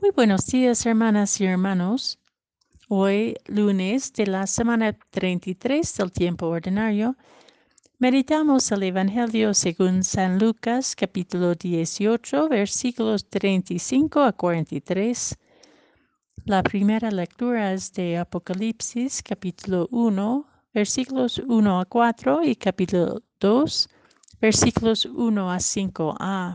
Muy buenos días, hermanas y hermanos. Hoy, lunes de la semana 33 del tiempo ordinario, meditamos el Evangelio según San Lucas, capítulo 18, versículos 35 a 43. La primera lectura es de Apocalipsis, capítulo 1, versículos 1 a 4 y capítulo 2, versículos 1 a 5a.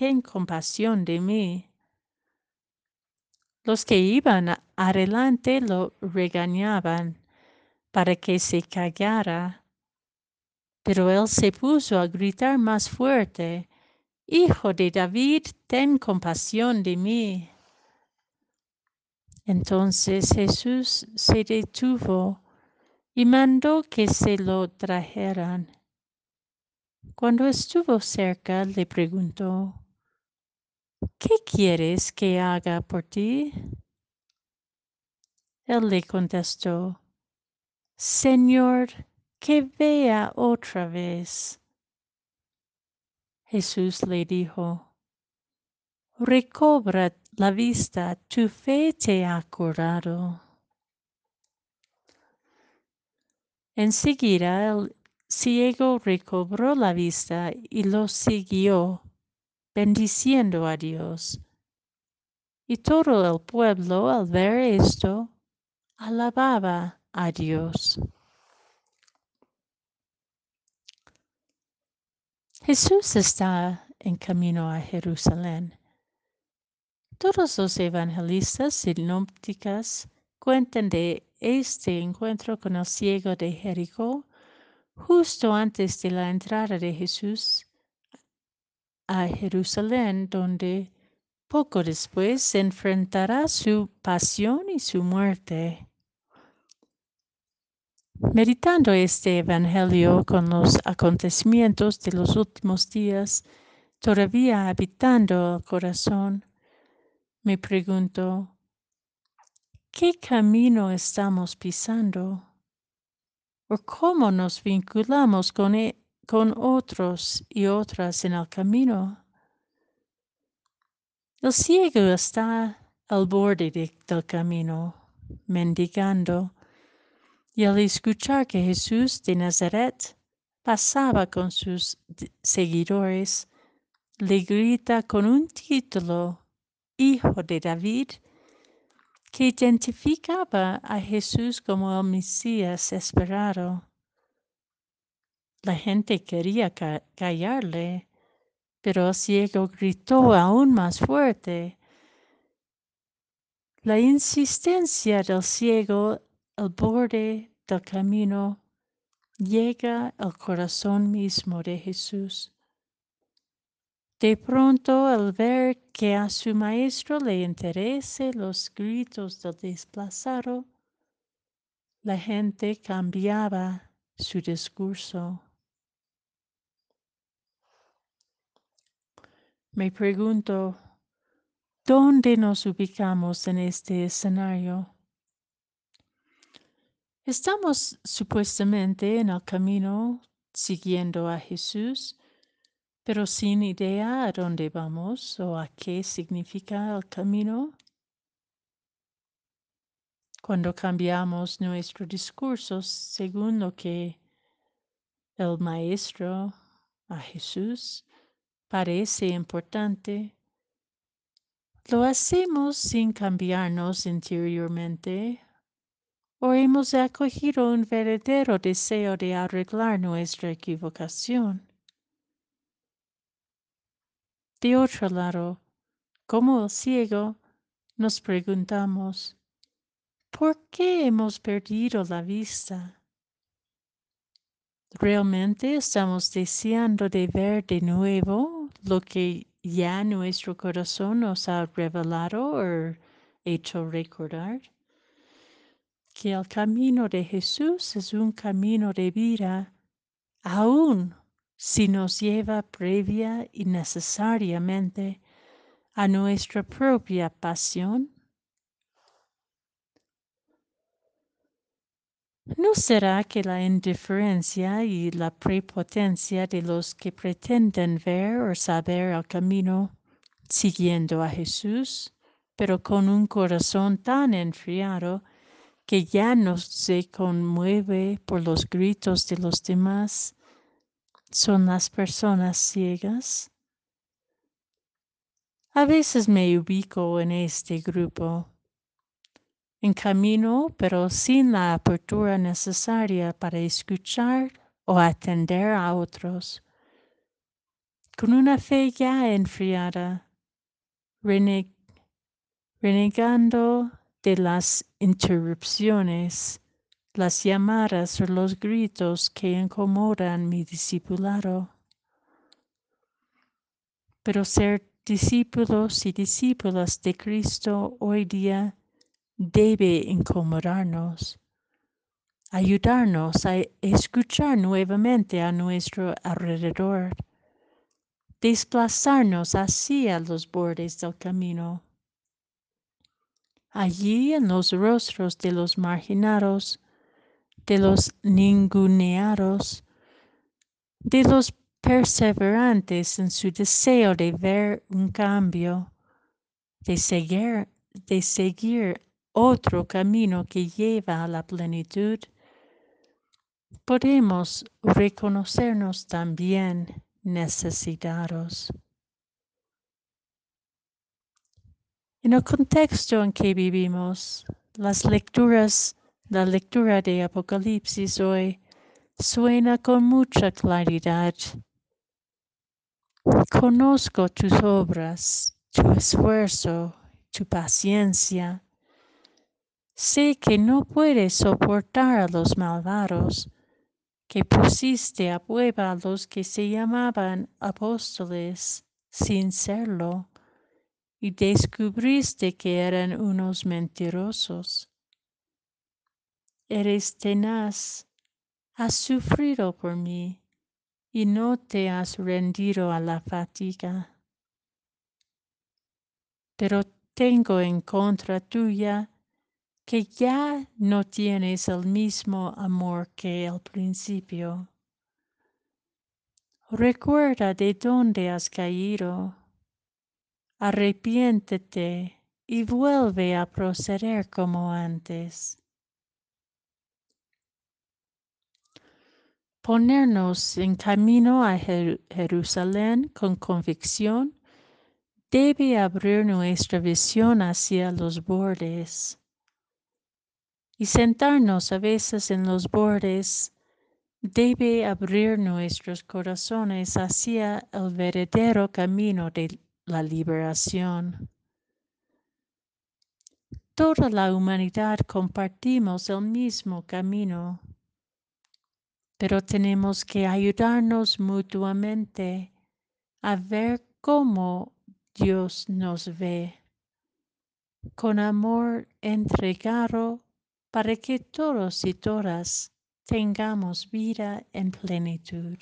ten compasión de mí. Los que iban adelante lo regañaban para que se callara, pero él se puso a gritar más fuerte, Hijo de David, ten compasión de mí. Entonces Jesús se detuvo y mandó que se lo trajeran. Cuando estuvo cerca, le preguntó, ¿qué quieres que haga por ti? Él le contestó, Señor, que vea otra vez. Jesús le dijo, recobra la vista, tu fe te ha curado. Enseguida el ciego recobró la vista y lo siguió bendiciendo a Dios. Y todo el pueblo al ver esto alababa a Dios. Jesús está en camino a Jerusalén. Todos los evangelistas sinópticas cuentan de este encuentro con el ciego de Jericó justo antes de la entrada de Jesús a Jerusalén, donde poco después se enfrentará su pasión y su muerte. Meditando este Evangelio con los acontecimientos de los últimos días, todavía habitando el corazón, me pregunto, ¿qué camino estamos pisando? ¿O cómo nos vinculamos con? E-, con otros y otras en el camino. El ciego está al borde del camino, mendigando, y al escuchar que Jesús de Nazaret pasaba con sus seguidores, le grita con un título, Hijo de David, que identificaba a Jesús como el Mesías esperado. La gente quería callarle, pero el ciego gritó aún más fuerte. La insistencia del ciego al borde del camino llega al corazón mismo de Jesús. De pronto, al ver que a su maestro le interese los gritos del desplazado, la gente cambiaba su discurso. Me pregunto, ¿dónde nos ubicamos en este escenario? Estamos supuestamente en el camino siguiendo a Jesús, pero sin idea a dónde vamos o a qué significa el camino. Cuando cambiamos nuestro discurso según lo que el Maestro, a Jesús, parece importante, lo hacemos sin cambiarnos interiormente o hemos acogido un verdadero deseo de arreglar nuestra equivocación. De otro lado, como el ciego, nos preguntamos, ¿por qué hemos perdido la vista? ¿Realmente estamos deseando de ver de nuevo lo que ya nuestro corazón nos ha revelado o hecho recordar? Que el camino de Jesús es un camino de vida, aún si nos lleva previa y necesariamente a nuestra propia pasión ¿No será que la indiferencia y la prepotencia de los que pretenden ver o saber el camino siguiendo a Jesús, pero con un corazón tan enfriado que ya no se conmueve por los gritos de los demás, son las personas ciegas? A veces me ubico en este grupo en camino, pero sin la apertura necesaria para escuchar o atender a otros. Con una fe ya enfriada, renegando de las interrupciones, las llamadas o los gritos que incomodan mi discipulado. Pero ser discípulos y discípulas de Cristo hoy día debe incomodarnos, ayudarnos a escuchar nuevamente a nuestro alrededor, desplazarnos hacia los bordes del camino. Allí en los rostros de los marginados, de los ninguneados, de los perseverantes en su deseo de ver un cambio, de seguir, de seguir otro camino que lleva a la plenitud, podemos reconocernos también necesitados. En el contexto en que vivimos, las lecturas, la lectura de Apocalipsis hoy suena con mucha claridad. Conozco tus obras, tu esfuerzo, tu paciencia, Sé que no puedes soportar a los malvados, que pusiste a prueba a los que se llamaban apóstoles sin serlo, y descubriste que eran unos mentirosos. Eres tenaz, has sufrido por mí, y no te has rendido a la fatiga. Pero tengo en contra tuya que ya no tienes el mismo amor que al principio. Recuerda de dónde has caído. Arrepiéntete y vuelve a proceder como antes. Ponernos en camino a Jerusalén con convicción debe abrir nuestra visión hacia los bordes y sentarnos a veces en los bordes debe abrir nuestros corazones hacia el verdadero camino de la liberación. Toda la humanidad compartimos el mismo camino, pero tenemos que ayudarnos mutuamente a ver cómo Dios nos ve, con amor entregado para que todos y todas tengamos vida en plenitud.